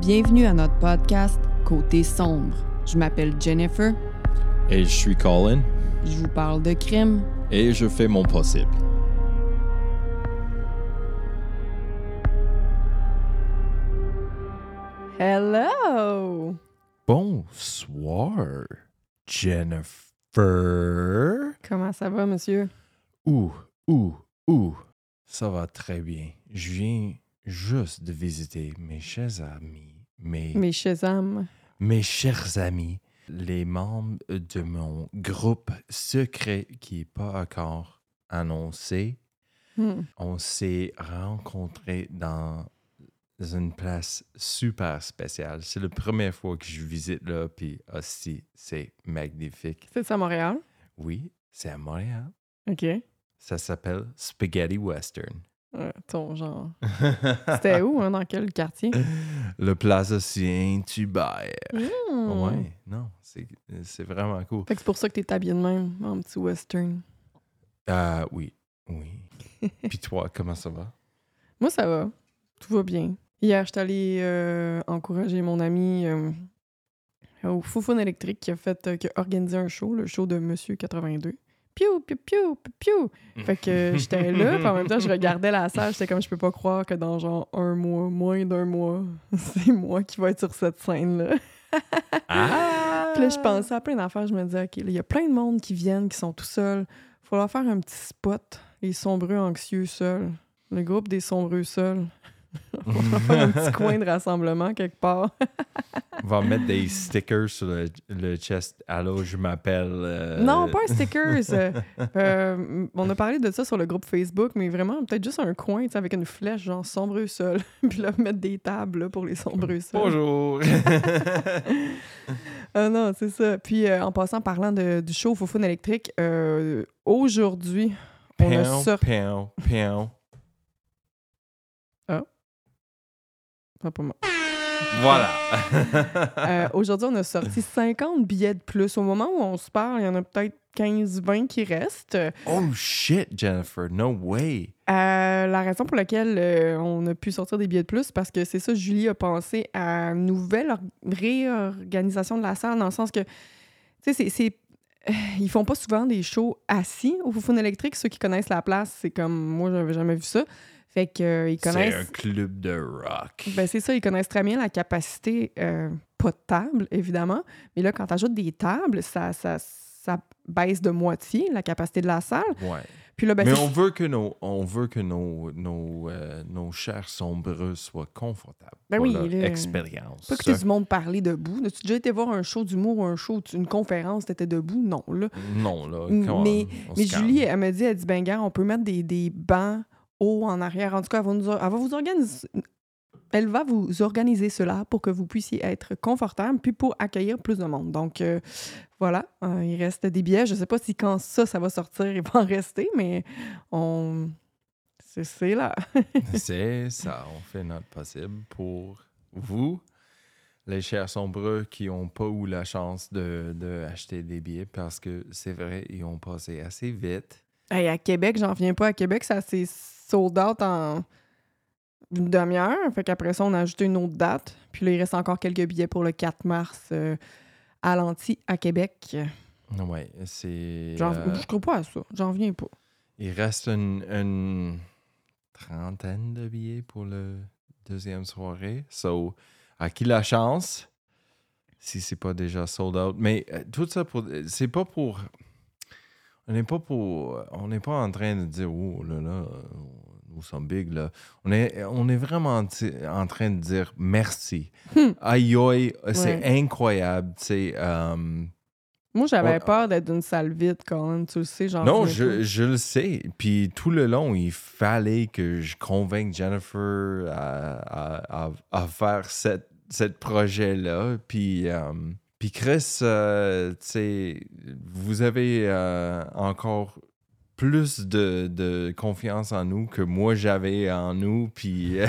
Bienvenue à notre podcast Côté sombre. Je m'appelle Jennifer. Et je suis Colin. Je vous parle de crime. Et je fais mon possible. Hello! Bonsoir, Jennifer. Comment ça va, monsieur? Ouh, ouh, ouh. Ça va très bien. Je viens juste de visiter mes chers amis, mes, Mes Shazam. mes chers amis, les membres de mon groupe secret qui n'est pas encore annoncé. Hmm. On s'est rencontrés dans une place super spéciale. C'est la première fois que je visite là, puis aussi, c'est magnifique. C'est ça, Montréal? Oui, c'est à Montréal. OK. Ça s'appelle Spaghetti Western. Ton genre. C'était où, hein? Dans quel quartier? Le Plaza Saint-Hubert. Hmm. Ouais, non, c'est vraiment cool. Fait que c'est pour ça que t'es habillé de même, en petit western. Ah oui, oui. Puis toi, comment ça va? Moi, ça va. Tout va bien. Hier, j'étais allée euh, encourager mon ami euh, au Foufoune électrique qui a fait euh, qui a organisé un show, le show de Monsieur 82. Piou, piou, piou, piou, piou. Fait que j'étais là, puis en même temps, je regardais la salle. J'étais comme, je peux pas croire que dans genre un mois, moins d'un mois, c'est moi qui vais être sur cette scène-là. Ah! Puis là, je pensais à plein d'affaires. Je me disais, OK, il y a plein de monde qui viennent, qui sont tout seuls. Faut leur faire un petit spot. Les sombreux anxieux seuls. Le groupe des sombreux seuls. Faut leur faire un petit coin de rassemblement quelque part. On va mettre des stickers sur le, le chest. Allô, je m'appelle. euh, Non, pas un stickers. Euh, on a parlé de ça sur le groupe Facebook, mais vraiment, peut-être juste un coin tu sais, avec une flèche, genre sombreux seul. Puis là, mettre des tables là, pour les sombreux seuls. Bonjour! Ah non, c'est ça. Puis euh, en passant, parlant de, du show Foufoune électrique, euh, aujourd'hui, on a Pion, sorti. Pas moi. Voilà! Euh, Aujourd'hui, on a sorti 50 billets de plus. Au moment où on se parle, il y en a peut-être 15-20 qui restent. Euh, oh shit, Jennifer, no way! la raison pour laquelle euh, on a pu sortir des billets de plus, parce que c'est ça, Julie a pensé à une nouvelle or- réorganisation de la salle, dans le sens que, tu sais, c'est- euh, Ils font pas souvent des shows assis au Foufoune électrique. Ceux qui connaissent la place, c'est comme moi, j'avais jamais vu ça. Fait que euh, C'est un club de rock. Ben, c'est ça, ils connaissent très bien la capacité, euh, pas de table, évidemment, mais là, quand tu ajoutes des tables, ça, ça, ça baisse de moitié la capacité de la salle. Ouais. Puis là, ben, Mais on veut que nos, on veut que nos, nos, euh, nos chers sombreux soient confortables Ben pour oui, leur là, expérience. pas écouter du monde parler debout. As-tu déjà été voir un show d'humour ou un show, une conférence, t'étais debout? Non, là. Non, là, Mais- on, on Mais. Julie, elle me dit, elle dit, ben, gars, on peut mettre des, des bancs en arrière. En tout cas, elle va, nous, or- elle va vous organiser. Elle va vous organiser cela pour que vous puissiez être confortable puis pour accueillir plus de monde. Donc, euh, voilà, euh, il reste des billets. Je sais pas si quand ça, ça va sortir, il va en rester, mais on... C'est c'est là. C'est ça, on fait notre possible pour vous, les chers sombreux qui n'ont pas eu la chance de, de acheter des billets parce que c'est vrai, ils ont passé assez vite. Hey, à Québec, j'en viens pas. À Québec, ça s'est sold out en une demi-heure. Fait qu'après ça, on a ajouté une autre date. Puis là, il reste encore quelques billets pour le 4 mars euh, à l'Anti à Québec. Ouais, c'est. Euh, Je crois pas à ça. J'en viens pas. il reste une, une trentaine de billets pour le deuxième soirée. So, à qui la chance? Si c'est pas déjà sold out. Mais euh, tout ça pour. C'est pas pour. On n'est pas pour. On n'est pas en train de dire oh là là, nous sommes big là. On est, on est vraiment en train de dire merci. Hmm. Aïe aïe, c'est Ouais. incroyable. Tu sais, euh, Moi, j'avais peur d'être d'une salle vide, Colin. Tu le sais, j'en Non, je, je le sais. Puis tout le long, il fallait que je convainque Jennifer à, à- à- à faire cette, cette projet-là. Puis, euh, puis Chris, euh, tu sais, vous avez euh, encore plus de, de confiance en nous que moi j'avais en nous. Puis.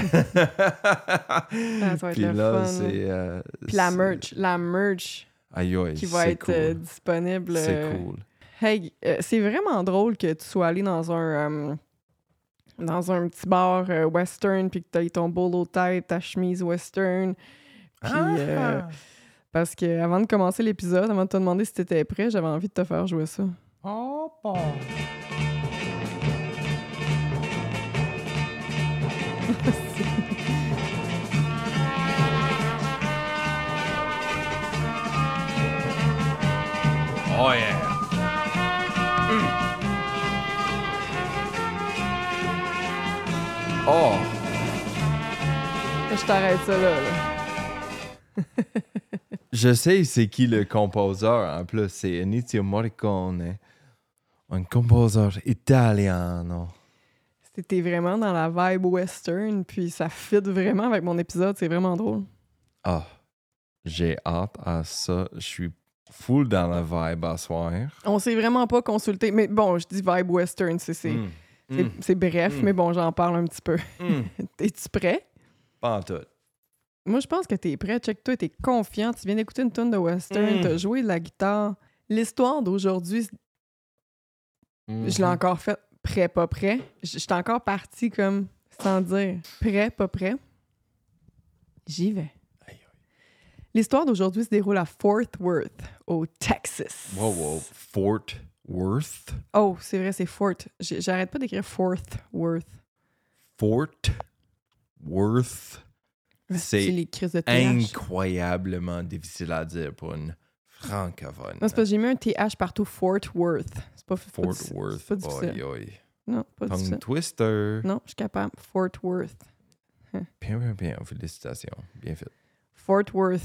Ah, être puis là, là. c'est. euh, Puis la merch, la merch Aïe, aïe, qui va être cool. euh, disponible. C'est euh, cool. Hey, euh, c'est vraiment drôle que tu sois allé dans un euh, dans un petit bar euh, western puis que tu ton bolo tête, ta chemise western, Puis, euh, parce que avant de commencer l'épisode, avant de te demander si t'étais prêt, j'avais envie de te faire jouer ça. Oh, bon. Oh yeah. Oh. Je t'arrête ça là. là. Je sais c'est qui le compositeur en plus, c'est Ennio Morricone. Un compositeur italiano. C'était vraiment dans la vibe western, puis ça fit vraiment avec mon épisode, c'est vraiment drôle. Ah, j'ai hâte à ça. Je suis full dans la vibe à soir. On s'est vraiment pas consulté, mais bon, je dis vibe western, c'est c'est- Mm. c'est- Mm. c'est bref, Mm. mais bon, j'en parle un petit peu. Es-tu prêt? Pas en tout. Moi, je pense que t'es prêt. Check-toi, t'es confiant. Tu viens d'écouter une tonne de western, Mm. t'as joué de la guitare. L'histoire d'aujourd'hui, je l'ai encore fait prêt, pas prêt. J'étais encore parti comme sans dire prêt, pas prêt. J'y vais. L'histoire d'aujourd'hui se déroule à Fort Worth, au Texas. Wow, wow. Fort Worth? Oh, c'est vrai, c'est Fort. J'arrête pas d'écrire Fort Worth. Fort Worth? C'est incroyablement difficile à dire pour une francophone. Non, c'est parce que j'ai mis un TH partout, Fort Worth. C'est pas, pas Fort diffi- Worth. pas difficile. Oi, oi. Non, pas Tongue difficile. twister. Non, je suis capable. Fort Worth. Bien, bien, bien. Félicitations. Bien fait. Fort Worth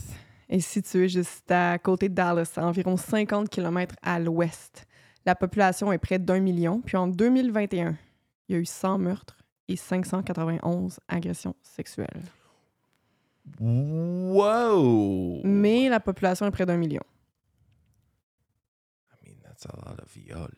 est situé juste à côté de Dallas, à environ 50 km à l'ouest. La population est près d'un million. Puis en 2021, il y a eu 100 meurtres et 591 agressions sexuelles. Wow! Mais la population est près d'un million. I mean, that's a lot of viol.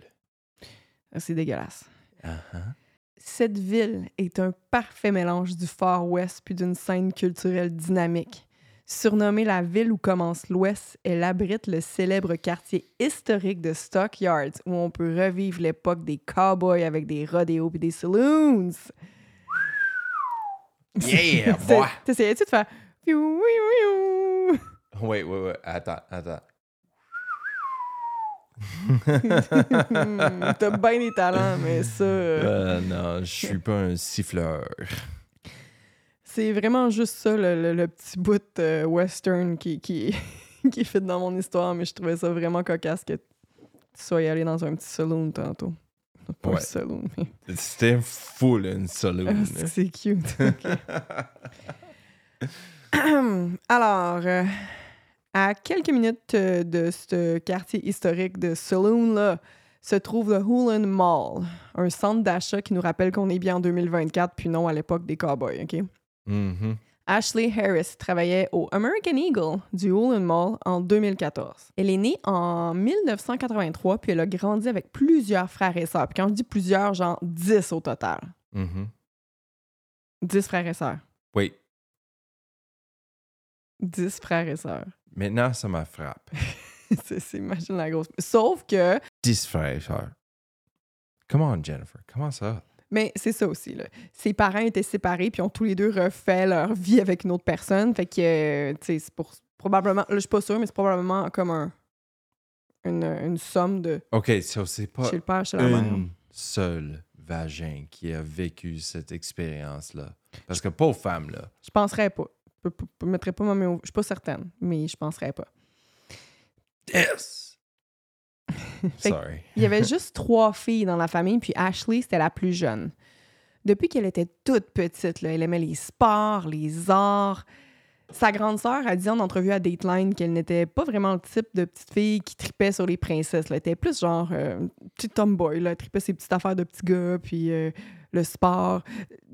C'est dégueulasse. Uh-huh. Cette ville est un parfait mélange du Far West puis d'une scène culturelle dynamique. Surnommée la ville où commence l'Ouest, elle abrite le célèbre quartier historique de Stockyards où on peut revivre l'époque des cowboys avec des rodéos puis des saloons. Yeah, boy! T'essayais-tu de faire? Wait, wait, wait. Attends, attends. T'as bien des talents, mais ça. euh, Euh, non, je suis pas un siffleur. C'est vraiment juste ça, le, le- le petit bout euh, western qui, qui, qui est fait dans mon histoire, mais je trouvais ça vraiment cocasse que tu sois allé dans un petit saloon tantôt. Pas un Ouais. saloon, mais C'était full une saloon. Ah, c'est- cute. Alors, euh, à quelques minutes euh, de ce quartier historique de Saloon, là, se trouve le Hoolan Mall, un centre d'achat qui nous rappelle qu'on est bien en 2024, puis non à l'époque des cowboys, OK? Mhm. Ashley Harris travaillait au American Eagle du Hoolan Mall en 2014. Elle est née en 1983, puis elle a grandi avec plusieurs frères et sœurs. Puis quand je dis plusieurs, genre 10 au total. Mhm. 10 frères et sœurs. Wait, 10 frères et sœurs. maintenant ça me frappe. c'est- imagine la grosse. Sauf que, 10 frères et sœurs. Come on, Jennifer. Comment ça? Mais c'est ça aussi, là. Ses parents étaient séparés, puis ont tous les deux refait leur vie avec une autre personne. Fait que, euh, tu sais, c'est pour. Probablement, là, je suis pas sûre, mais c'est probablement comme un. Une, une somme de. OK, so c'est pas Chez le père, chez la mère. une seule vagin qui a vécu cette expérience-là. Parce que pauvre femme, là. Je penserais pas. Je, peux- mettrais pas ma main au- Je suis pas certaine, mais je penserais pas. Yes! Sorry. Il y avait juste trois filles dans la famille, puis Ashley, c'était la plus jeune. Depuis qu'elle était toute petite, là, elle aimait les sports, les arts. Sa grande sœur a dit en entrevue à Dateline qu'elle n'était pas vraiment le type de petite fille qui tripait sur les princesses. là. Elle était plus genre euh, petit tomboy, là. Elle tripait ses petites affaires de petits gars, puis euh, le sport.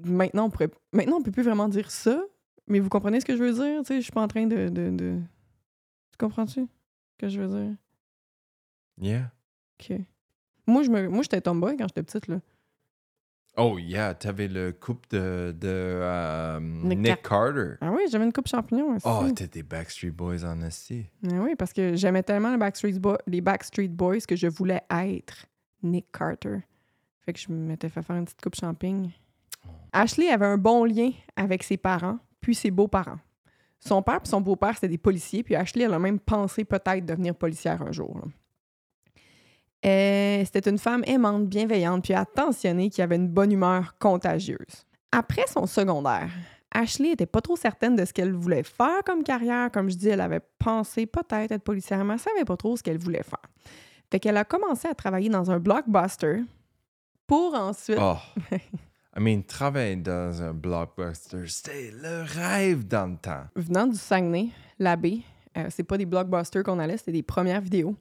Maintenant, on pourrait... Maintenant, on peut plus vraiment dire ça, mais vous comprenez ce que je veux dire? Tu sais, je suis pas en train de... de, de... Tu comprends-tu ce que je veux dire? Yeah. Moi, je me... Moi, j'étais tomboy quand j'étais petite, là. Oh, yeah, t'avais le couple de, de euh, Nick Nick, Carter. Ah oui, j'avais une coupe champignon aussi. Oh, des Backstreet Boys en esti. Ah oui, parce que j'aimais tellement les Backstreet, Bo- les Backstreet Boys que je voulais être Nick Carter. Fait que je m'étais fait faire une petite coupe champignon. Ashley avait un bon lien avec ses parents, puis ses beaux-parents. Son père et son beau-père, c'était des policiers, puis Ashley, elle a même pensé peut-être devenir policière un jour. là. Euh, C'était une femme aimante, bienveillante, puis attentionnée, qui avait une bonne humeur contagieuse. Après son secondaire, Ashley était pas trop certaine de ce qu'elle voulait faire comme carrière. Comme je dis, elle avait pensé peut-être être policière, mais elle savait pas trop ce qu'elle voulait faire. Fait qu'elle a commencé à travailler dans un blockbuster pour ensuite... Oh. I mean, travailler dans un blockbuster, c'était le rêve dans le temps. venant du Saguenay, l'abbé, euh, c'est pas des blockbusters qu'on allait, c'était des premières vidéos.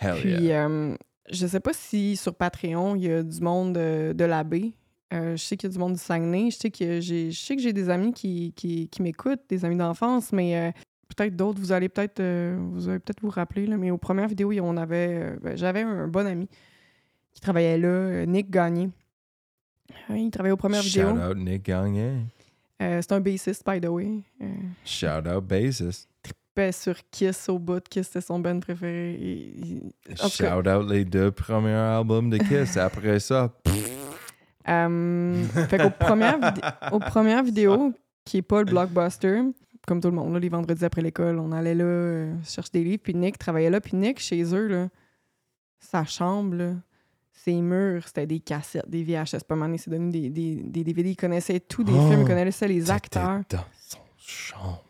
Hell Puis, yeah. euh, je sais pas si sur Patreon, il y a du monde euh, de l'abbé. Euh, je sais qu'il y a du monde du Saguenay. Je sais que j'ai, je sais que j'ai des amis qui, qui, qui m'écoutent, des amis d'enfance, mais euh, peut-être d'autres, vous allez peut-être vous allez peut-être vous rappeler. Là, mais aux premières vidéos, on avait, ben, j'avais un bon ami qui travaillait là, Nick Gagné. Il travaillait aux premières Shout vidéos. out Nick Gagné. C'est un bassiste, by the way. Shout out bassist. Tripait sur Kiss au bout. Kiss, c'était son band préféré. Il- cas- Shout out les deux premiers albums de Kiss. Après ça, Euh, fait qu'aux premières, vid- aux premières vidéos, qui est pas le blockbuster, comme tout le monde, là, les vendredis après l'école, on allait là euh, chercher des livres, puis Nick travaillait là, puis Nick, chez eux, là, sa chambre, là, ses murs, c'était des cassettes, des VHS. Pas mal, il s'est donné des, des, des DVD, il connaissait tous des Oh, films, il connaissait les acteurs. dans son chambre,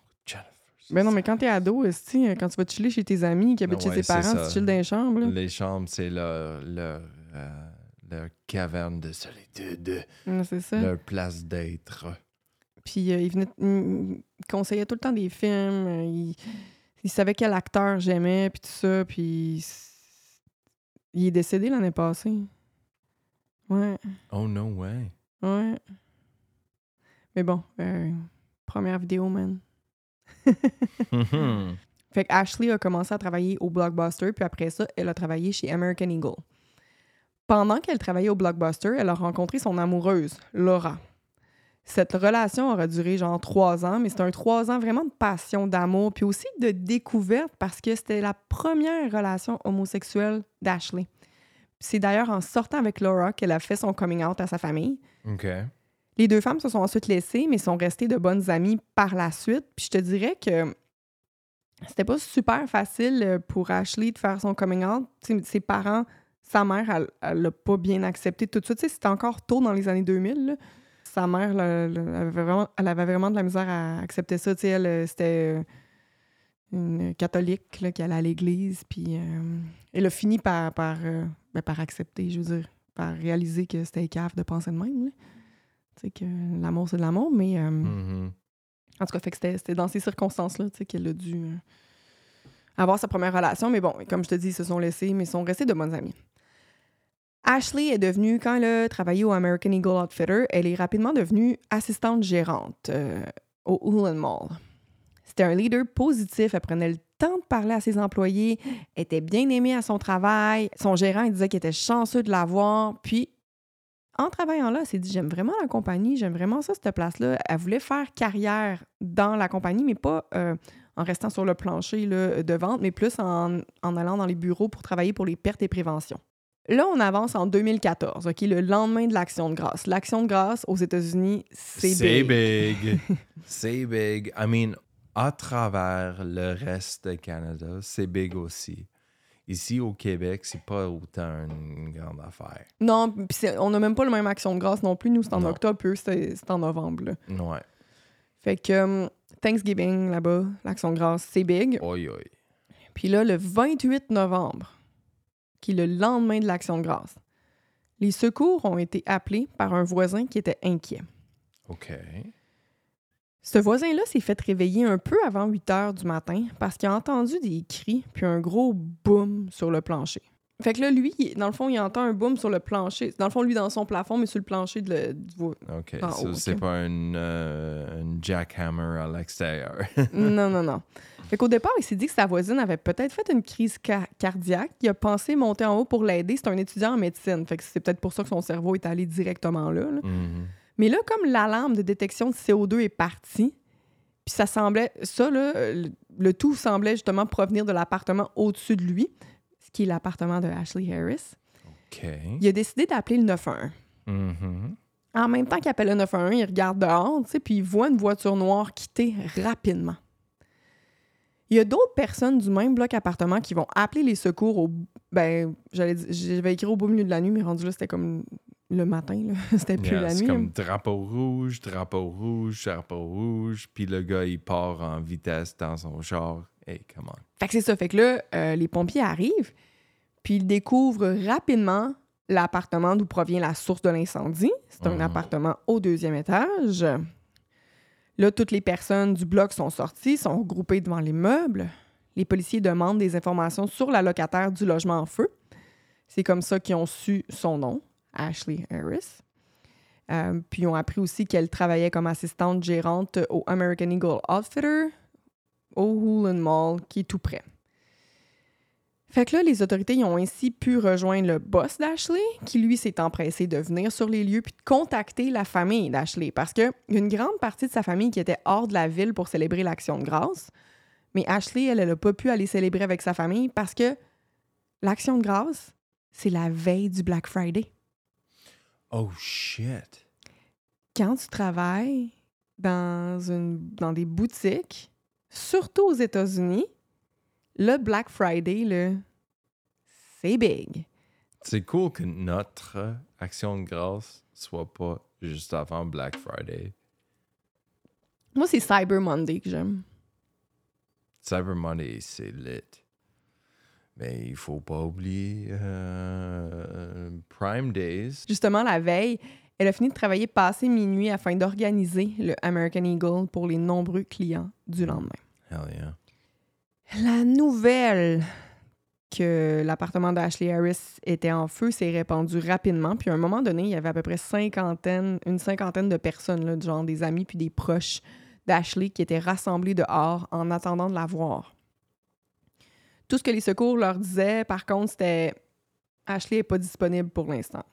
Ben non, mais quand t'es ado, esti, quand tu vas chiller chez tes amis qui habitent chez tes parents, ça. tu chilles dans les chambres, là. Les chambres, c'est leur, leur, euh, leur caverne de solitude, Ouais, c'est ça. leur place d'être. Puis euh, il venait, il il conseillait tout le temps des films. euh, il, il savait quel acteur j'aimais, puis tout ça. Puis il est décédé l'année passée. Ouais, Oh no way. ouais. Mais bon, euh, première vidéo, man. Mhm. Fait que Ashley a commencé à travailler au Blockbuster, puis après ça, elle a travaillé chez American Eagle. Pendant qu'elle travaillait au Blockbuster, elle a rencontré son amoureuse, Laura. Cette relation aura duré genre trois ans, mais c'est un trois ans vraiment de passion, d'amour, puis aussi de découverte parce que c'était la première relation homosexuelle d'Ashley. C'est d'ailleurs en sortant avec Laura qu'elle a fait son coming out à sa famille. Les deux femmes se sont ensuite laissées, mais sont restées de bonnes amies par la suite. Puis je te dirais que c'était pas super facile euh, pour Ashley de faire son coming out. Ses parents, sa mère, elle- l'a pas bien accepté tout de suite. C'était encore tôt dans les années 2000. là. Sa mère, elle, avait vraiment, de la misère à accepter ça. Elle, euh, c'était euh, une catholique qui allait à l'église. Puis elle a fini ben, par accepter, je veux dire, par réaliser que c'était cave de penser de même. Sais, que l'amour, c'est de l'amour, mais euh, Mhm. en tout cas, fait que c'était c'était dans ces circonstances-là tu sais, qu'elle a dû euh, avoir sa première relation. Mais bon, comme je te dis, ils se sont laissés, mais ils sont restés de bonnes amies. Ashley est devenue, quand elle a travaillé au American Eagle Outfitter, elle est rapidement devenue assistante gérante euh, au Ullin Mall. C'était un leader positif, elle prenait le temps de parler à ses employés, était bien aimée à son travail. Son gérant, il disait qu'il était chanceux de l'avoir. Puis, en travaillant là, elle s'est dit J'aime vraiment la compagnie, j'aime vraiment ça, cette place-là. Elle voulait faire carrière dans la compagnie, mais pas euh, en restant sur le plancher là, de vente, mais plus en, en allant dans les bureaux pour travailler pour les pertes et préventions. Là, on avance en 2014, OK, le lendemain de l'Action de grâce. L'Action de grâce aux États-Unis, c'est C'est big. big. c'est big. I mean, à travers le reste du Canada, c'est big aussi. Ici au Québec, c'est pas autant une grande affaire. Non, c'est- on n'a même pas le même Action de grâce non plus. Nous, c'est en Non. octobre, eux, c'est en novembre. là. Ouais. Fait que euh, Thanksgiving, là-bas, l'Action de grâce, c'est big. Oi, oi. Puis là, le 28 novembre, qui est le lendemain de l'Action de grâce, les secours ont été appelés par un voisin qui était inquiet. OK. Ce voisin-là s'est fait réveiller un peu avant 8 heures du matin parce qu'il a entendu des cris puis un gros boom sur le plancher. Fait que là, lui, dans le fond, il entend un boom sur le plancher. Dans le fond, lui, dans son plafond, mais sur le plancher de le- du vo- OK. So, haut, c'est pas une, euh, une jackhammer à l'extérieur. non, non, non. Fait qu'au départ, il s'est dit que sa voisine avait peut-être fait une crise ca- cardiaque. Il a pensé monter en haut pour l'aider. C'est un étudiant en médecine. Fait que c'est peut-être pour ça que son cerveau est allé directement là. là. Mhm. Mais là, comme l'alarme de détection de CO2 est partie, puis ça semblait, ça, là, le, le tout semblait justement provenir de l'appartement au-dessus de lui, ce qui est l'appartement de Ashley Harris, il a décidé d'appeler le 911. Mhm. En même temps qu'il appelle le 911, il regarde dehors, tu sais, puis il voit une voiture noire quitter rapidement. Il y a d'autres personnes du même bloc appartement qui vont appeler les secours au. Ben, j'allais j'avais écrit au beau milieu de la nuit, mais rendu là, c'était comme le matin. C'était plus Yeah, la c'est nuit. comme là. drapeau rouge, drapeau rouge, drapeau rouge. Puis le gars, il part en vitesse dans son char. Hey, come on. Fait que c'est ça. Fait que là, euh, les pompiers arrivent, puis ils découvrent rapidement l'appartement d'où provient la source de l'incendie. C'est un Mhm. appartement au deuxième étage. Là, toutes les personnes du bloc sont sorties, sont regroupées devant les meubles. Les policiers demandent des informations sur la locataire du logement en feu. C'est comme ça qu'ils ont su son nom, Ashley Harris. Euh, puis ils ont appris aussi qu'elle travaillait comme assistante gérante au American Eagle Outfitter, au Hoolan Mall, qui est tout près. Fait que là, les autorités ont ainsi pu rejoindre le boss d'Ashley, qui lui s'est empressé de venir sur les lieux puis de contacter la famille d'Ashley, parce qu'il une grande partie de sa famille qui était hors de la ville pour célébrer l'Action de grâce. Mais Ashley, elle, elle n'a pas pu aller célébrer avec sa famille parce que l'Action de grâce, c'est la veille du Black Friday. Oh shit. quand tu travailles dans, une, dans des boutiques, surtout aux États-Unis, le Black Friday, là, c'est big. C'est cool que notre action de grâce soit pas juste avant Black Friday. Moi, c'est Cyber Monday que j'aime. Cyber Monday, c'est lit. Mais il faut pas oublier euh, Prime Days. Justement, la veille, elle a fini de travailler passé minuit afin d'organiser le American Eagle pour les nombreux clients du lendemain. Hell yeah. La nouvelle que l'appartement d'Ashley Harris était en feu s'est répandue rapidement. Puis à un moment donné, il y avait à peu près cinquantaine, une cinquantaine de personnes, là, genre des amis puis des proches d'Ashley, qui étaient rassemblés dehors en attendant de la voir. Tout ce que les secours leur disaient, par contre, c'était Ashley n'est pas disponible pour l'instant.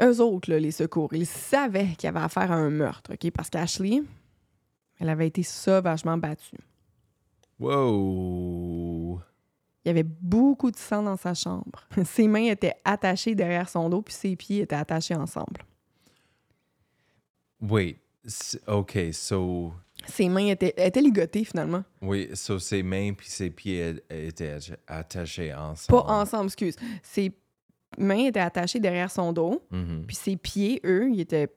Eux autres, là, les secours, ils savaient qu'il y avait affaire à un meurtre, OK? Parce qu'Ashley, elle avait été sauvagement battue. Wow. Il y avait beaucoup de sang dans sa chambre. Ses mains étaient attachées derrière son dos, puis ses pieds étaient attachés ensemble. Wait. OK, so... Ses mains étaient, étaient ligotées, finalement. Oui, so ses mains puis ses pieds étaient atta- attachés ensemble. Pas ensemble, excuse. Ses mains étaient attachées derrière son dos, Mhm. puis ses pieds, eux, ils étaient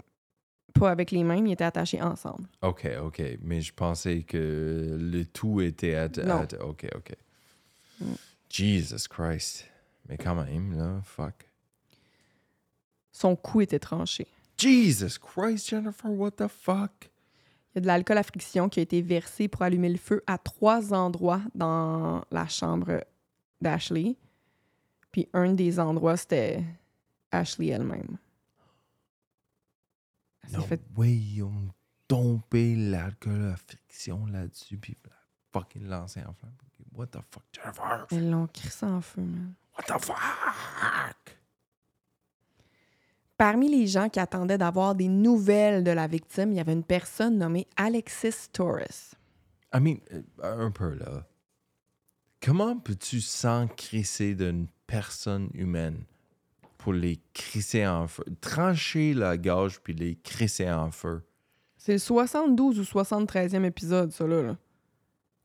pas avec les mains, mais ils étaient attachés ensemble. OK, OK. Mais je pensais que le tout était... atta- Non. atta- OK, OK. Mm. Jesus Christ. Mais quand même, là, fuck. Son cou était tranché. Jesus Christ, Jennifer, what the fuck? Il y a de l'alcool à friction qui a été versé pour allumer le feu à trois endroits dans la chambre d'Ashley. Puis un des endroits, c'était Ashley elle-même. Elle Non fait way, ils ont tombé l'alcool à friction là-dessus puis la fucking lancé en flamme. What the fuck, Jennifer? Elles l'ont crissé en feu, man. What the fuck? Parmi les gens qui attendaient d'avoir des nouvelles de la victime, il y avait une personne nommée Alexis Torres. I mean, euh, un peu là. Comment peux-tu s'encrisser d'une personne humaine pour les crisser en feu? Trancher la gorge puis les crisser en feu. C'est le 72 ou 73e épisode, ça, là. là.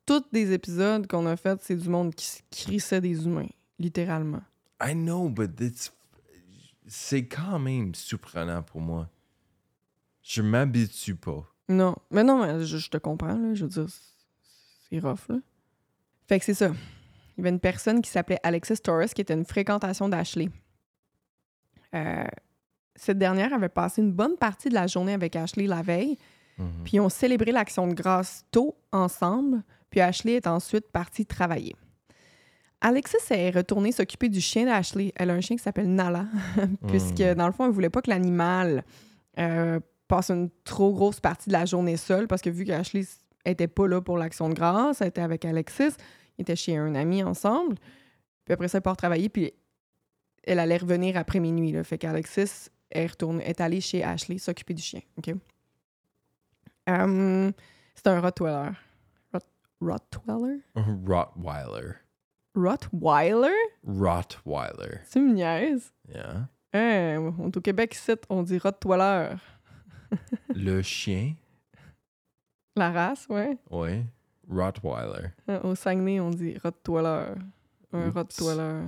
Tous des épisodes qu'on a fait, c'est du monde qui se crissait des humains, littéralement. I know, but it's... c'est quand même surprenant pour moi. Je m'habitue pas. Non, mais non, mais je, je te comprends, là. Je veux dire, c'est- rough, là. Fait que c'est ça. Il y avait une personne qui s'appelait Alexis Torres, qui était une fréquentation d'Ashley. Euh, cette dernière avait passé une bonne partie de la journée avec Ashley la veille, Mhm. puis ils ont célébré l'action de grâce tôt ensemble, puis Ashley est ensuite partie travailler. Alexis est retournée s'occuper du chien d'Ashley. Elle a un chien qui s'appelle Nala, puisque Mm. dans le fond, elle voulait pas que l'animal euh, passe une trop grosse partie de la journée seule, parce que vu qu'Ashley était pas là pour l'action de grâce, elle était avec Alexis, ils étaient chez un ami ensemble, puis après ça, elle part travailler, puis elle allait revenir après minuit. Là. Fait qu'Alexis est, est allé chez Ashley s'occuper du chien. OK? Euh, c'est un Rottweiler. Rot- Rottweiler? Rottweiler. Rottweiler? Rottweiler. Tu me niaises? Yeah. Hein, on au Québec, ici, on dit Rottweiler. Le chien, La race, ouais. ouais. Rottweiler. Euh, Au Saguenay, on dit Rottweiler. Un Oups. Rottweiler.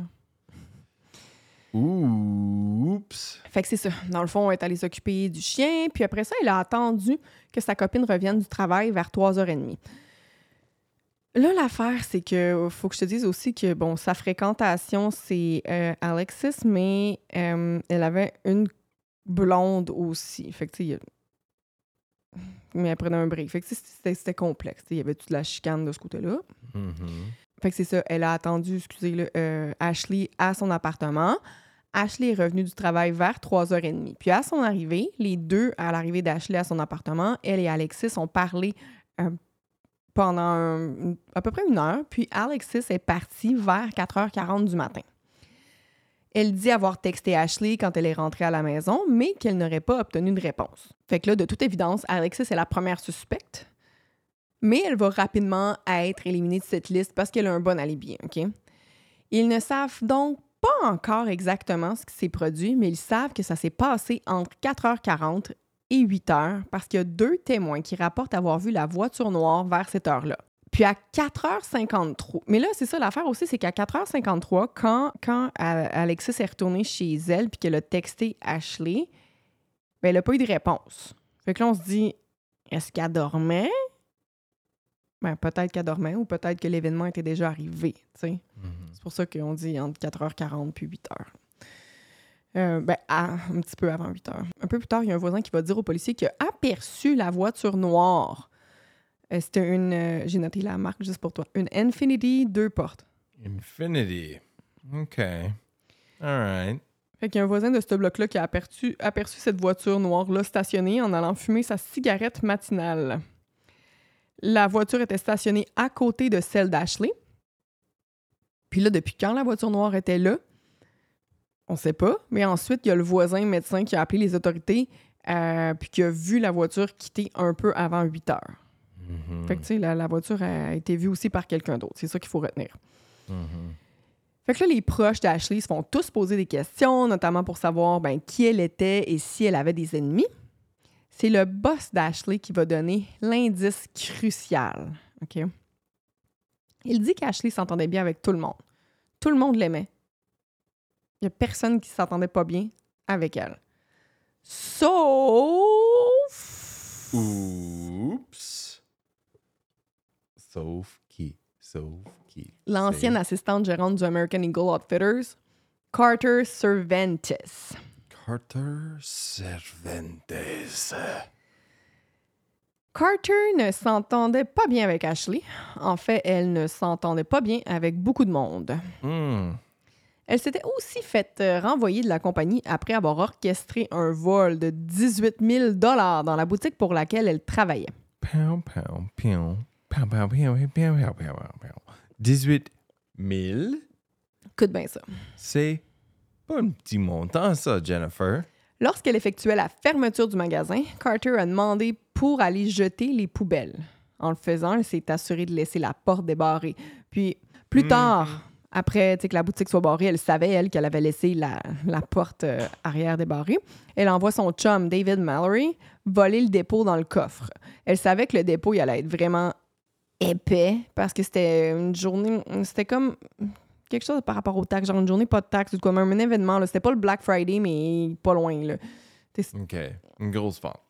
Oups. Fait que c'est ça. Dans le fond, elle est allée s'occuper du chien, puis après ça, elle a attendu que sa copine revienne du travail vers 3h30. Là, l'affaire, c'est que faut que je te dise aussi que, bon, sa fréquentation, c'est euh, Alexis, mais euh, elle avait une blonde aussi. Fait que, tu sais, mais elle prenait un break. Fait que c'était complexe. Il y avait toute la chicane de ce côté-là. Mhm. Fait que c'est ça. Elle a attendu, excusez le euh, Ashley à son appartement. Ashley est revenue du travail vers 3h30. Puis à son arrivée, les deux, à l'arrivée d'Ashley à son appartement, elle et Alexis ont parlé euh, pendant à peu près une heure. Puis Alexis est partie vers 4h40 du matin. Elle dit avoir texté Ashley quand elle est rentrée à la maison, mais qu'elle n'aurait pas obtenu de réponse. Fait que là, de toute évidence, Alexis est la première suspecte mais elle va rapidement être éliminée de cette liste parce qu'elle a un bon alibi, OK? Ils ne savent donc pas encore exactement ce qui s'est produit, mais ils savent que ça s'est passé entre 4h40 et 8h parce qu'il y a deux témoins qui rapportent avoir vu la voiture noire vers cette heure-là. Puis à 4h53, mais là, c'est ça l'affaire aussi, c'est qu'à 4h53, quand, quand Alexis est retournée chez elle puis qu'elle a texté Ashley, ben, elle n'a pas eu de réponse. Fait que là, on se dit, est-ce qu'elle dormait? Ben, peut-être qu'elle dormait ou peut-être que l'événement était déjà arrivé. Mhm. C'est pour ça qu'on dit entre 4h40 puis 8h. Euh, ben, à- un petit peu avant 8h. Un peu plus tard, il y a un voisin qui va dire au policier qu'il a aperçu la voiture noire. Euh, C'était une. euh, J'ai noté la marque juste pour toi. Une Infinity deux portes. Infinity. OK. All right. Fait qu'il y a un voisin de ce bloc-là qui a aperçu, aperçu cette voiture noire-là stationnée en allant fumer sa cigarette matinale. La voiture était stationnée à côté de celle d'Ashley. Puis là, depuis quand la voiture noire était là? On sait pas. Mais ensuite, il y a le voisin médecin qui a appelé les autorités euh, puis qui a vu la voiture quitter un peu avant 8 heures. Mhm. Fait que, tu sais, la, la voiture a été vue aussi par quelqu'un d'autre. C'est ça qu'il faut retenir. Mhm. Fait que là, les proches d'Ashley se font tous poser des questions, notamment pour savoir ben, qui elle était et si elle avait des ennemis. C'est le boss d'Ashley qui va donner l'indice crucial. OK? Il dit qu'Ashley s'entendait bien avec tout le monde. Tout le monde l'aimait. Il n'y a personne qui s'entendait pas bien avec elle. Sauf. Oups. Sauf qui? Sauf qui? L'ancienne assistante gérante du American Eagle Outfitters, Carter Cervantes. Carter Cervantes. Carter ne s'entendait pas bien avec Ashley. En fait, elle ne s'entendait pas bien avec beaucoup de monde. Hmm. Elle s'était aussi faite euh, renvoyer de la compagnie après avoir orchestré un vol de 18 000 dans la boutique pour laquelle elle travaillait. Pow, pow, pow. Pow, pow, pow, pow, pow, pow, pow. 18 000, Écoute bien ça. c'est pas un petit montant, ça, Jennifer. Lorsqu'elle effectuait la fermeture du magasin, Carter a demandé pour aller jeter les poubelles. En le faisant, elle s'est assurée de laisser la porte débarrée. Puis, plus Mhm. tard, après que la boutique soit barrée, elle savait, elle, qu'elle avait laissé la, la porte euh, arrière débarrée. Elle envoie son chum, David Mallory, voler le dépôt dans le coffre. Elle savait que le dépôt, il allait être vraiment épais parce que c'était une journée... C'était comme quelque chose par rapport aux taxes, genre une journée pas de taxes, ou comme un événement. C'était pas le Black Friday, mais pas loin. Là. OK. Une grosse vente.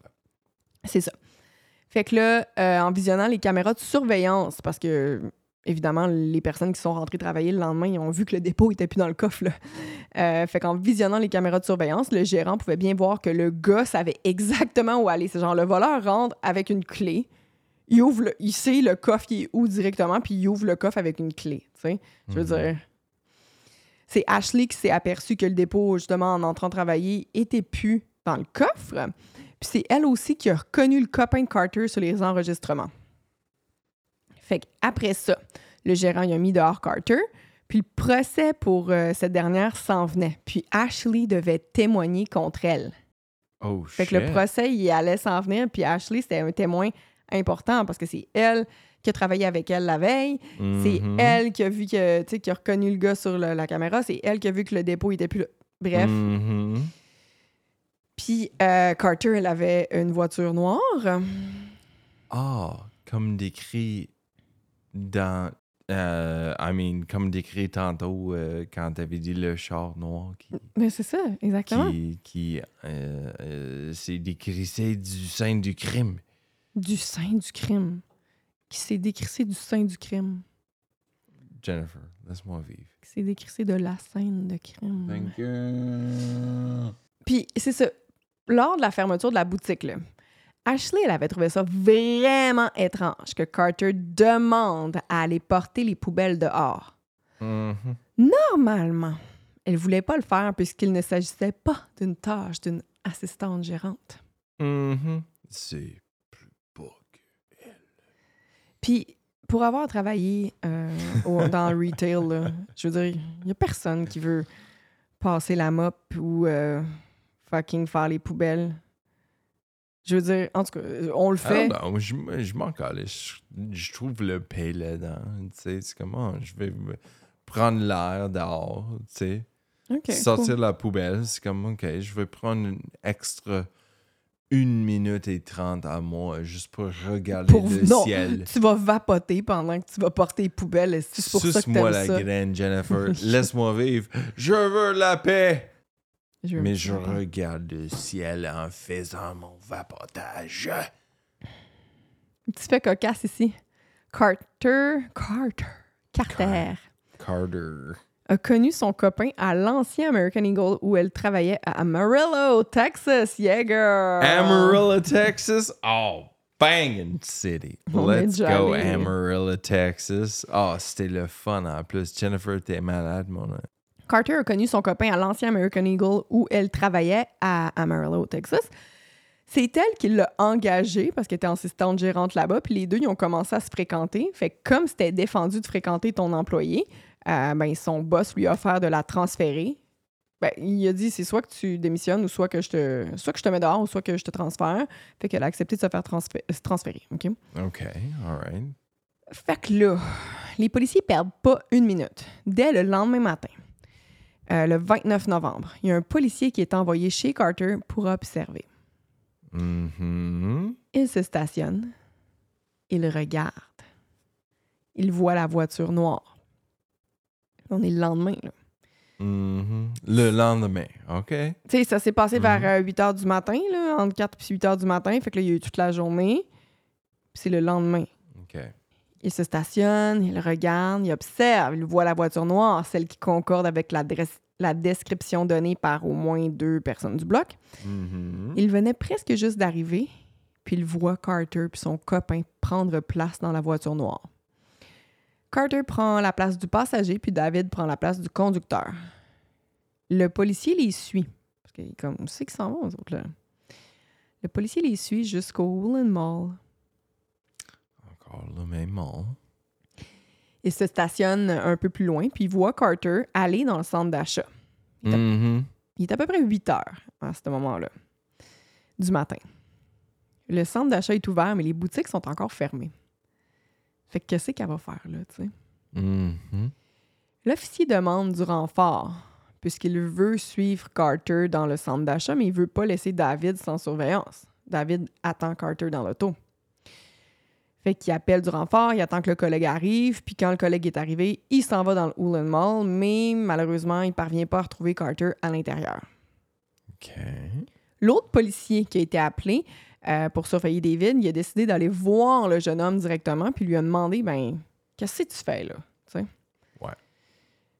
C'est ça. Fait que là, euh, en visionnant les caméras de surveillance, parce que, évidemment, les personnes qui sont rentrées travailler le lendemain, ils ont vu que le dépôt était plus dans le coffre. Là. Euh, fait qu'en visionnant les caméras de surveillance, le gérant pouvait bien voir que le gars savait exactement où aller. C'est genre, le voleur rentre avec une clé, il ouvre, le- il sait le coffre qui est où directement, puis il ouvre le coffre avec une clé. Tu sais, je veux Mhm. dire. C'est Ashley qui s'est aperçu que le dépôt, justement, en entrant travailler, était plus dans le coffre. Puis c'est elle aussi qui a reconnu le copain de Carter sur les enregistrements. Fait qu'après ça, le gérant il a mis dehors Carter, puis le procès pour euh, cette dernière s'en venait. Puis Ashley devait témoigner contre elle. Oh, Fait shit. que le procès, il allait s'en venir, puis Ashley, c'était un témoin important parce que c'est elle qui a travaillé avec elle la veille, c'est Mhm. elle qui a vu que, tu sais, qui a reconnu le gars sur le- la caméra, c'est elle qui a vu que le dépôt était plus là. Bref. Mhm. Puis euh, Carter, elle avait une voiture noire. Ah, comme décrit dans. euh, I mean, comme décrit tantôt euh, quand t'avais dit le char noir qui. Mais c'est ça, exactement. qui, qui euh, euh, s'est décrissé du sein du crime. Du sein du crime. Qui s'est décrissé du sein du crime. Jennifer, laisse-moi vivre. Qui s'est décrissé de la scène de crime. Thank you. Puis c'est ça. Lors de la fermeture de la boutique, là, Ashley, elle avait trouvé ça vraiment étrange que Carter demande à aller porter les poubelles dehors. Mhm. Normalement, elle voulait pas le faire puisqu'il ne s'agissait pas d'une tâche d'une assistante gérante. Mhm. C'est plus beau que. Puis, pour avoir travaillé euh, au- dans le retail, là, je veux dire, il a personne qui veut passer la mop ou euh, fucking faire les poubelles. Je veux dire, en tout cas, on le Ah fait. non, je, je m'en calisse. Je, je trouve le paix là-dedans. Tu sais, c'est comment je vais prendre l'air dehors, tu sais. Sortir cool. de la poubelle, c'est comme, OK, je vais prendre une extra une minute et trente à moi juste pour regarder Pour- le non, ciel. Tu vas vapoter pendant que tu vas porter les poubelles. C'est pour ça que t'aimes la ça? graine, Jennifer. Laisse-moi vivre. Je veux la paix. Je Mais je regarde le ciel en faisant mon vapotage. Petit fait cocasse ici. Carter, Carter, Carter Carter. a connu son copain à l'ancien American Eagle où elle travaillait à Amarillo, Texas. Yeah, girl! Amarillo, Texas? Oh, banging city. On Let's go, allé. Amarillo, Texas. Oh, c'était le fun en plus. Jennifer, t'es malade, mon ami. Carter a connu son copain à l'ancien American Eagle où elle travaillait à Amarillo, Texas. C'est elle qui l'a engagé parce qu'elle était assistante gérante là-bas, puis les deux, ils ont commencé à se fréquenter. Fait que comme c'était défendu de fréquenter ton employé, euh, ben, son boss lui a offert de la transférer. Ben, il a dit c'est soit que tu démissionnes ou soit que je te soit que je te mets dehors ou soit que je te transfère. Fait qu'elle a accepté de se faire transfé- transférer. OK? OK, all right. Fait que là, les policiers perdent pas une minute. Dès le lendemain matin, euh, le 29 novembre, il y a un policier qui est envoyé chez Carter pour observer. Mhm. Il se stationne. Il regarde. Il voit la voiture noire. On est le lendemain. là. Mhm. Le lendemain, OK? Tu sais, ça s'est passé vers 8 h du matin, là, entre 4 et 8 h du matin. Fait que là, il y a eu toute la journée. Puis c'est le lendemain. OK. Il se stationne, il regarde, il observe, il voit la voiture noire, celle qui concorde avec l'adresse- la description donnée par au moins deux personnes du bloc. Mhm. Il venait presque juste d'arriver, puis il voit Carter puis son copain prendre place dans la voiture noire. Carter prend la place du passager, puis David prend la place du conducteur. Le policier les suit. Parce qu'il comme, on sait qu'ils s'en vont, eux autres, là? Le policier les suit jusqu'au Woolen Mall. Encore. Il se stationne un peu plus loin, puis il voit Carter aller dans le centre d'achat. Il est à- Mhm. Il est à peu près 8 heures à ce moment-là, du matin. Le centre d'achat est ouvert, mais les boutiques sont encore fermées. Fait que qu'est-ce qu'elle va faire, là, tu sais? Mhm. L'officier demande du renfort, puisqu'il veut suivre Carter dans le centre d'achat, mais il veut pas laisser David sans surveillance. David attend Carter dans l'auto. Fait qu'il appelle du renfort, il attend que le collègue arrive, puis quand le collègue est arrivé, il s'en va dans le Hoolen Mall, mais malheureusement, il parvient pas à retrouver Carter à l'intérieur. OK. L'autre policier qui a été appelé euh, pour surveiller David, il a décidé d'aller voir le jeune homme directement puis lui a demandé ben qu'est-ce que tu fais là, tu sais? Ouais.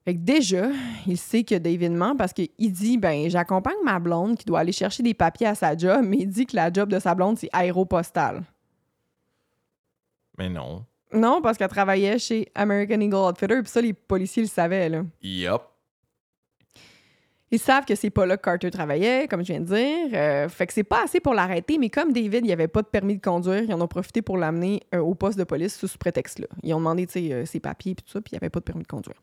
Fait que déjà, il sait que David ment parce qu'il dit ben j'accompagne ma blonde qui doit aller chercher des papiers à sa job, mais il dit que la job de sa blonde c'est aéropostale. Mais non. Non, parce qu'elle travaillait chez American Eagle Outfitter, puis ça les policiers le savaient là. Yup. Ils savent que c'est pas là que Carter travaillait, comme je viens de dire. Euh, fait que c'est pas assez pour l'arrêter, mais comme David, il avait pas de permis de conduire, ils en ont profité pour l'amener euh, au poste de police sous ce prétexte-là. Ils ont demandé, tu sais, euh, ses papiers et tout ça, puis il avait pas de permis de conduire.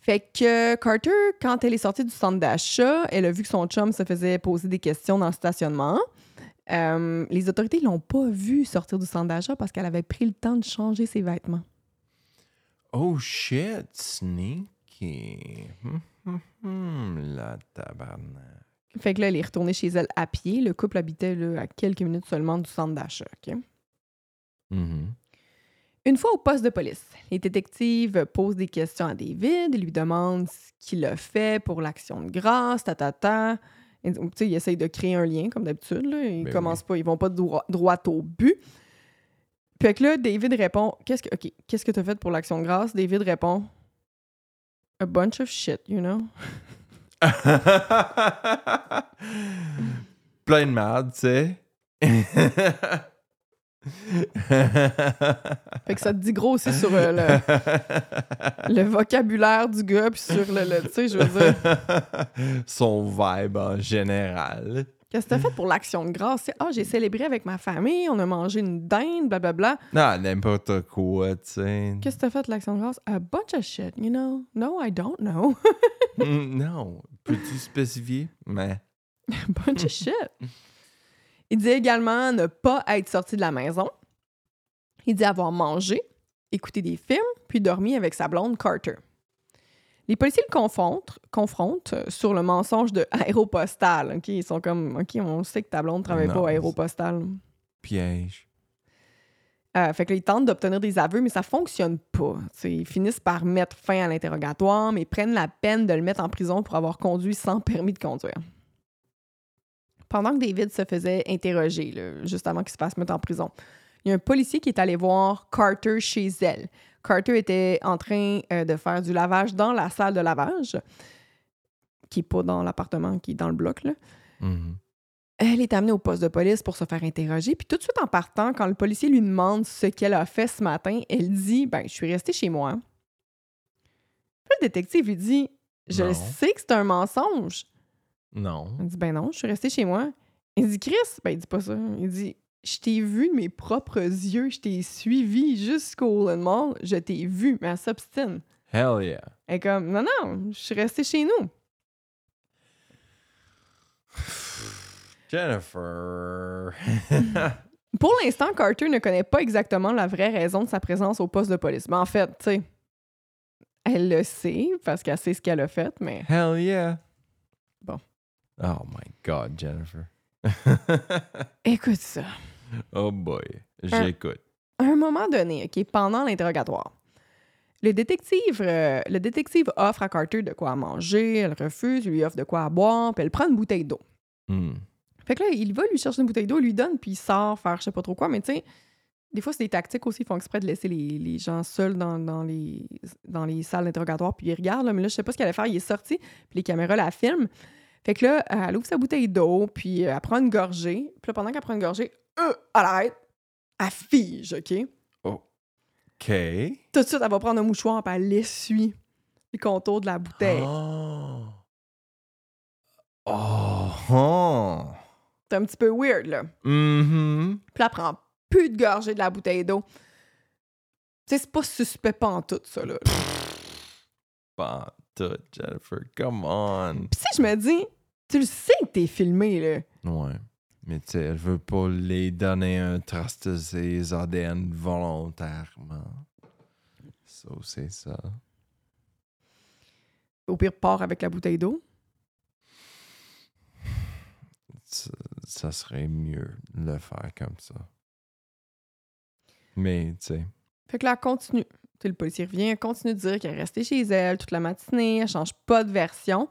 Fait que Carter, quand elle est sortie du centre d'achat, elle a vu que son chum se faisait poser des questions dans le stationnement. Euh, les autorités l'ont pas vu sortir du centre d'achat parce qu'elle avait pris le temps de changer ses vêtements. Oh shit, sneaky. Hum, hum, hum, la tabarnak. Fait que là, elle est retournée chez elle à pied. Le couple habitait là, à quelques minutes seulement du centre d'achat. OK? Mhm. Une fois au poste de police, les détectives posent des questions à David, ils lui demandent ce qu'il a fait pour l'action de grâce, ta ta ta. Et, ils essayent de créer un lien, comme d'habitude. Ils Ben commencent pas, ils vont pas droit, droit au but. Puis que là, David répond Qu'est-ce que OK, qu'est-ce que t'as fait pour l'action de grâce? David répond A bunch of shit, you know? Plein de merde, tu sais. Fait que ça te dit gros aussi sur euh, le, le vocabulaire du gars, puis sur le. le- tu sais, je veux dire. Son vibe en général. Qu'est-ce que t'as fait pour l'action de grâce? Ah, j'ai célébré avec ma famille, on a mangé une dinde, blablabla. Non, n'importe quoi, tu sais. Qu'est-ce que t'as fait l'action de grâce? A bunch of shit, you know? No, I don't know. Mm, non. Peux-tu spécifier? Mais. A bunch of shit. Il dit également ne pas être sorti de la maison. Il dit avoir mangé, écouté des films, puis dormi avec sa blonde Carter. Les policiers le confrontent, confrontent euh, sur le mensonge de aéropostal. OK, ils sont comme OK, on sait que ta blonde travaille Non, pas au c'est- aéropostal. Piège. Euh, fait que là, ils tentent d'obtenir des aveux, mais ça fonctionne pas. T'sais, ils finissent par mettre fin à l'interrogatoire, mais prennent la peine de le mettre en prison pour avoir conduit sans permis de conduire. Pendant que David se faisait interroger, là, juste avant qu'il se fasse mettre en prison, il y a un policier qui est allé voir Carter chez elle. Carter était en train euh, de faire du lavage dans la salle de lavage, qui n'est pas dans l'appartement, qui est dans le bloc. Là. Mhm. Elle est amenée au poste de police pour se faire interroger. Puis tout de suite en partant, quand le policier lui demande ce qu'elle a fait ce matin, elle dit Ben, je suis restée chez moi. Puis le détective lui dit Je Non. sais que c'est un mensonge. Non. Elle dit Ben non, je suis restée chez moi. Il dit Chris, ben il dit pas ça. Il dit Je t'ai vu de mes propres yeux, je t'ai suivi jusqu'au Mall, je t'ai vu, mais elle s'obstine. Hell yeah. Elle est comme Non, non, je suis restée chez nous. Jennifer. Pour l'instant, Carter ne connaît pas exactement la vraie raison de sa présence au poste de police. Mais en fait, tu sais, elle le sait parce qu'elle sait ce qu'elle a fait, mais Hell yeah. Bon. Oh my God, Jennifer. écoute ça. oh boy. J'écoute. À un moment donné, OK, pendant l'interrogatoire, le détective, euh, le détective offre à Carter de quoi manger, elle refuse, lui offre de quoi à boire, puis elle prend une bouteille d'eau. Hmm. Fait que là, il va lui chercher une bouteille d'eau, lui donne, puis il sort faire je sais pas trop quoi. Mais tu sais, des fois, c'est des tactiques aussi. Ils font exprès de laisser les, les gens seuls dans, dans les, dans les salles d'interrogatoire, puis ils regardent. là. mais là, je sais pas ce qu'elle allait faire. Il est sorti, puis les caméras la filment. Fait que là, elle ouvre sa bouteille d'eau, puis euh, elle prend une gorgée. Puis là, pendant qu'elle prend une gorgée, euh, elle arrête. Elle fige, OK? OK. Tout de suite, elle va prendre un mouchoir, puis elle essuie les contours de la bouteille. Oh. Oh. oh. C'est un petit peu weird, là. Mhm. Puis là, elle prend plus de gorgée de la bouteille d'eau. Tu sais, c'est pas suspect pas en tout, ça, là. Pas tout, Jennifer. Come on. Puis si je me dis, tu le sais que t'es filmé, là. Ouais. Mais tu sais, elle veut pas les donner un trace de ses ADN volontairement. Ça, c'est ça. Au pire, part avec la bouteille d'eau. ça. Ça serait mieux de le faire comme ça. Mais, tu sais. Fait que là, continue. Le policier revient, elle continue de dire qu'elle est restée chez elle toute la matinée, elle change pas de version.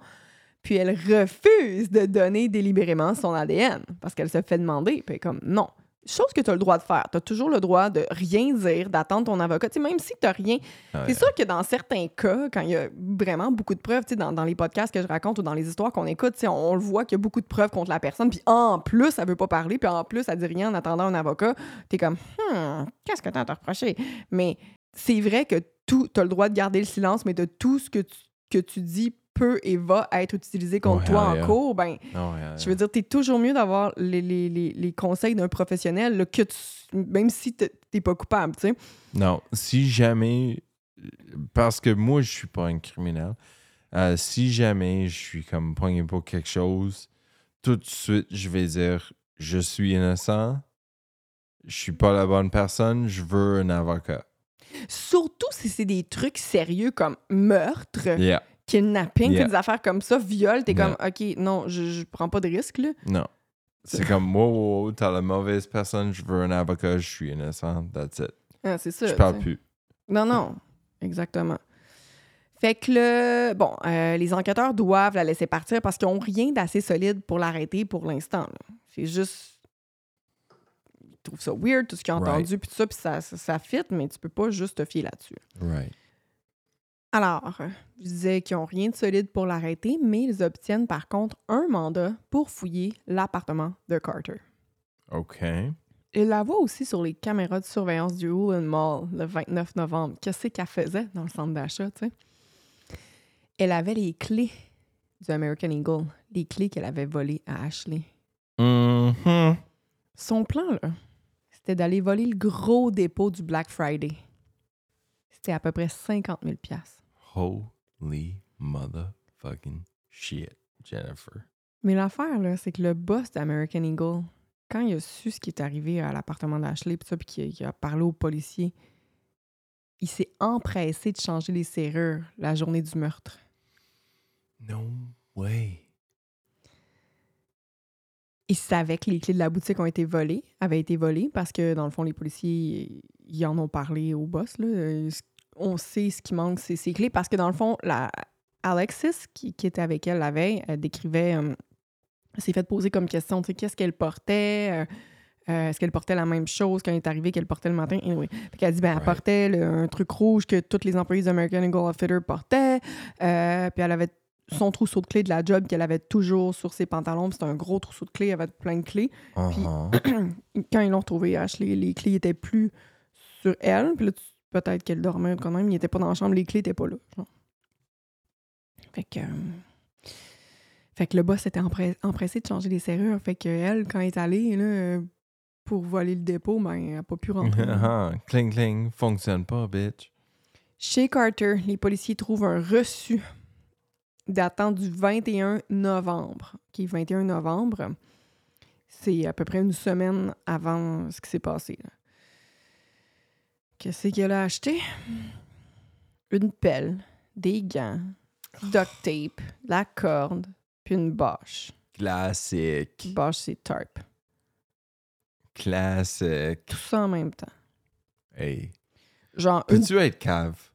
Puis elle refuse de donner délibérément son ADN parce qu'elle se fait demander. Puis elle est comme non. Chose que tu as le droit de faire. Tu as toujours le droit de rien dire, d'attendre ton avocat. Même si tu n'as rien. ouais. C'est sûr que dans certains cas, quand il y a vraiment beaucoup de preuves, dans, dans les podcasts que je raconte ou dans les histoires qu'on écoute, on, on le voit qu'il y a beaucoup de preuves contre la personne. Puis en plus, elle veut pas parler. Puis en plus, elle dit rien en attendant un avocat. Tu es comme, Hmm, qu'est-ce que tu as à te reprocher? Mais c'est vrai que tout, tu as le droit de garder le silence, mais de tout ce que tu, que tu dis peut et va être utilisé contre Ouais, toi en ouais. cours, ben, je veux dire, t'es toujours mieux d'avoir les, les- les- les conseils d'un professionnel, là, que tu- même si t'es t'es pas coupable, tu sais. Non, si jamais. Parce que moi, je suis pas un criminel. euh, si jamais je suis comme poigné pour quelque chose, tout de suite, je vais dire je suis innocent, je suis pas la bonne personne, je veux un avocat. Surtout si c'est des trucs sérieux comme meurtre, Yeah. kidnapping, Yeah. des affaires comme ça, viol, t'es Yeah. comme, OK, non, je, je prends pas de risque, là. Non. C'est comme, wow, wow, wow, t'as la mauvaise personne, je veux un avocat, je suis innocent, that's it. Ah, c'est ça. Je parle plus. Non, non, exactement. Fait que le, bon, euh, les enquêteurs doivent la laisser partir parce qu'ils n'ont rien d'assez solide pour l'arrêter pour l'instant. C'est juste. Ils trouvent ça weird, tout ce ont Right. entendu, puis tout ça, puis ça, ça, ça fit, mais tu peux pas juste te fier là-dessus. Right. Alors, je disais qu'ils n'ont rien de solide pour l'arrêter, mais ils obtiennent par contre un mandat pour fouiller l'appartement de Carter. OK. Il la voit aussi sur les caméras de surveillance du Woollen Mall le 29 novembre. Qu'est-ce qu'elle faisait dans le centre d'achat, tu sais? Elle avait les clés du American Eagle, les clés qu'elle avait volées à Ashley. Mhm. Son plan, là, c'était d'aller voler le gros dépôt du Black Friday. C'était à peu près 50 000 Holy motherfucking shit, Jennifer. Mais l'affaire, là, c'est que le boss d'American Eagle, quand il a su ce qui est arrivé à l'appartement d'Ashley, pis ça, puis qu'il a- qu'il a parlé aux policiers, il s'est empressé de changer les serrures la journée du meurtre. No way. Il savait que les clés de la boutique ont été volées, avaient été volées, parce que, dans le fond, les policiers, ils en ont parlé au boss. Là. Euh, On sait ce qui manque, c'est ses clés, parce que, dans le fond, la Alexis, qui, qui était avec elle la veille, elle décrivait... euh, elle s'est fait poser comme question, tu sais, qu'est-ce qu'elle portait... euh, euh, Est-ce qu'elle portait la même chose quand elle est arrivée qu'elle portait le matin? Anyway. Fait qu'elle dit, ben, elle portait le- un truc rouge que tous les employés d'American Eagle Outfitter portaient. Euh, puis elle avait son trousseau de clés de la job qu'elle avait toujours sur ses pantalons. Puis C'était un gros trousseau de clés, avait plein de clés. Uh-huh. Quand ils l'ont retrouvé, Ashley, les clés étaient plus sur elle. Puis là, peut-être qu'elle dormait quand même. Il n'était pas dans la chambre, les clés n'étaient pas là. genre. Fait que... euh, Fait que le boss était empressé, empressé de changer les serrures. Fait que elle, quand elle est allée là, pour voler le dépôt, ben, elle n'a pas pu rentrer. Uh-huh. Cling cling, fonctionne pas, bitch. Chez Carter, les policiers trouvent un reçu datant du 21 novembre. Qui est 21 novembre. C'est à peu près une semaine avant ce qui s'est passé. Qu'est-ce qu'elle a acheté? Une pelle, des gants, du duct tape, de la corde, puis une bâche. Classique. Bâche, c'est tarp. Classique. Tout ça en même temps. Hey. Genre, une- Peux-tu être cave?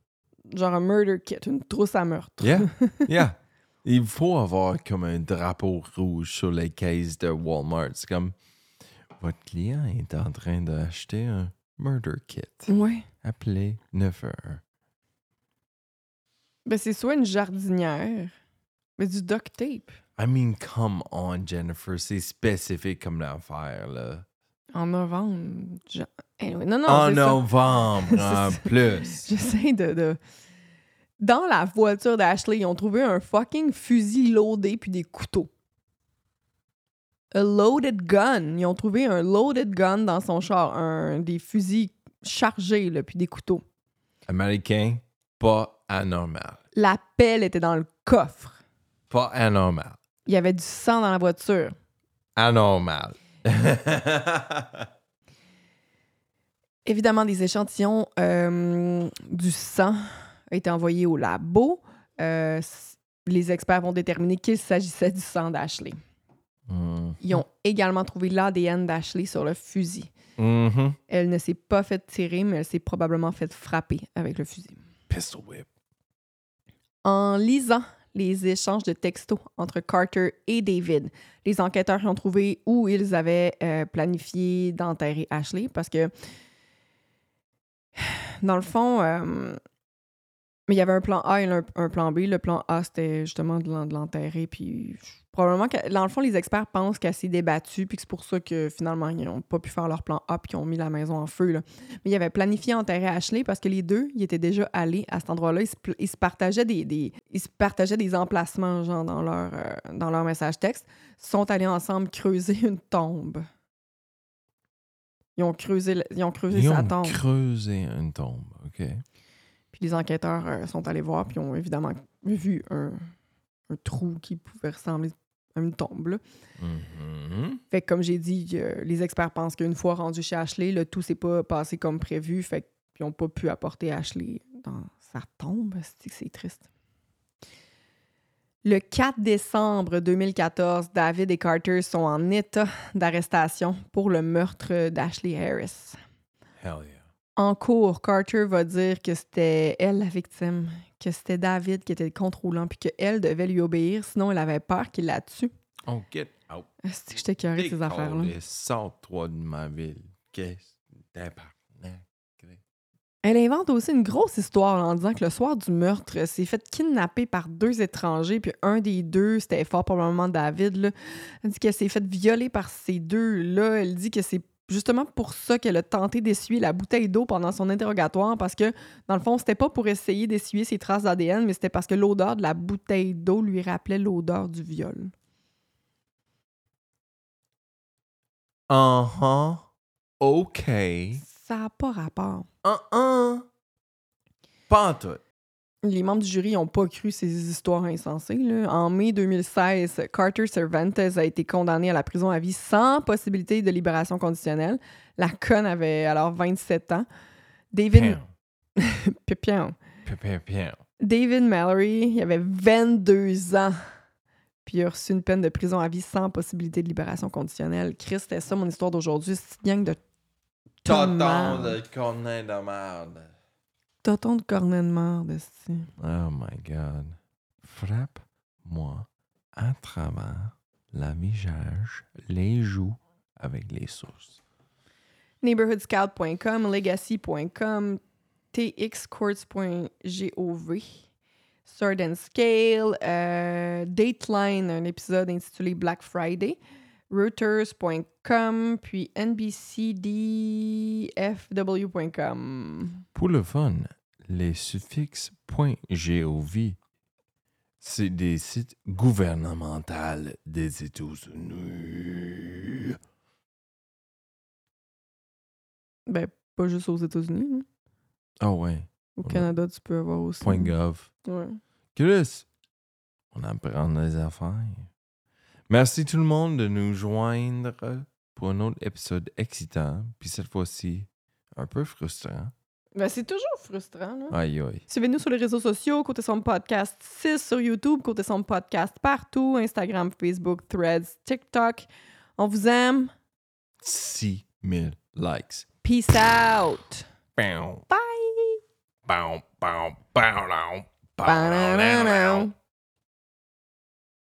Genre un murder kit, une trousse à meurtre. Yeah. Yeah. Il faut avoir comme un drapeau rouge sur les caisses de Walmart. C'est comme votre client est en train d'acheter un murder kit. Ouais. Appelez 911. Ben, c'est soit une jardinière, mais du duct tape. I mean, come on, Jennifer. C'est spécifique comme l'affaire, là. En novembre. je- Anyway, non, non, en novembre, en plus. J'essaie de, de- Dans la voiture d'Ashley, ils ont trouvé un fucking fusil loadé puis des couteaux. A loaded gun. Ils ont trouvé un loaded gun dans son char. Un, des fusils chargés, là, puis des couteaux. Américain, pas anormal. La pelle était dans le coffre. Pas anormal. Il y avait du sang dans la voiture. Anormal. Évidemment, des échantillons euh, du sang ont été envoyés au labo. Euh, les experts vont déterminer qu'il s'agissait du sang d'Ashley. Mm. Ils ont également trouvé l'ADN d'Ashley sur le fusil. Mhm. Elle ne s'est pas fait tirer, mais elle s'est probablement fait frapper avec le fusil. Pistol whip. En lisant les échanges de textos entre Carter et David, les enquêteurs ont trouvé où ils avaient euh, planifié d'enterrer Ashley parce que, dans le fond, euh, il y avait un plan A et un, un plan B. Le plan A, c'était justement de l'enterrer. Puis probablement que, dans le fond, les experts pensent qu'elle s'est débattue, puis que c'est pour ça que finalement, ils n'ont pas pu faire leur plan A, puis qu'ils ont mis la maison en feu. là. Mais ils avaient planifié enterrer Ashley parce que les deux, ils étaient déjà allés à cet endroit-là. Ils se, pl- ils se partageaient des, des- ils se partageaient des emplacements, genre, dans leur, euh, dans leur message texte. Ils sont allés ensemble creuser une tombe. Ils ont creusé, ils ont creusé Ils sa ont tombe. creusé une tombe, OK. Puis les enquêteurs euh, sont allés voir, puis ont évidemment vu un, un trou qui pouvait ressembler une tombe. là. Mhm. Fait que comme j'ai dit, euh, les experts pensent qu'une fois rendu chez Ashley, le tout s'est pas passé comme prévu, fait qu'ils n'ont pas pu apporter Ashley dans sa tombe. C'est c'est triste? Le 4 décembre 2014, David et Carter sont en état d'arrestation pour le meurtre d'Ashley Harris. Hell yeah. En cours, Carter va dire que c'était elle la victime, que c'était David qui était le contrôlant, puis qu'elle devait lui obéir, sinon elle avait peur qu'il la tue. Oh, get out. C'est que j'étais curée de ces affaires-là? Sors-toi de ma ville. Qu'est-ce que tabarnak? Elle invente aussi une grosse histoire en disant que le soir du meurtre, elle s'est fait kidnapper par deux étrangers, puis un des deux, c'était fort probablement David. Là. Elle dit qu'elle s'est fait violer par ces deux-là. Elle dit que c'est justement pour ça qu'elle a tenté d'essuyer la bouteille d'eau pendant son interrogatoire, parce que, dans le fond, c'était pas pour essayer d'essuyer ses traces d'ADN, mais c'était parce que l'odeur de la bouteille d'eau lui rappelait l'odeur du viol. Uh-huh. OK. Ça n'a pas rapport. Uh-uh. Pas en tout. Les membres du jury n'ont pas cru ces histoires insensées. là. En mai 2016, Carter Cervantes a été condamné à la prison à vie sans possibilité de libération conditionnelle. La conne avait alors 27 ans. David... Pipion. David Mallory, il avait 22 ans. Puis il a reçu une peine de prison à vie sans possibilité de libération conditionnelle. Chris, c'était ça mon histoire d'aujourd'hui. C'est une gang de Tonton de de merde. De cornet de. Oh my God. Frappe-moi à travers la visage, les joues avec les sources. neighborhoodscout.com, legacy.com, txcourts.gov, Sword and Scale, euh, Dateline, un épisode intitulé Black Friday, Reuters.com, puis NBCDFW.com. Pour le fun, les suffixes .gov, c'est des sites gouvernementaux des États-Unis. Ben, pas juste aux États-Unis. hein. Ah ouais, Au Ouais. Canada, tu peux avoir aussi. .gov. Ouais. Chris, on apprend des affaires. Merci tout le monde de nous joindre pour un autre épisode excitant, puis cette fois-ci un peu frustrant. Ben, c'est toujours frustrant. Là. Aïe aïe. Suivez-nous sur les réseaux sociaux, Côté Sombre Podcast 6 sur YouTube, Côté Sombre Podcast partout, Instagram, Facebook, Threads, TikTok. On vous aime. 6000 likes. Peace out. Bow, Bye. bow,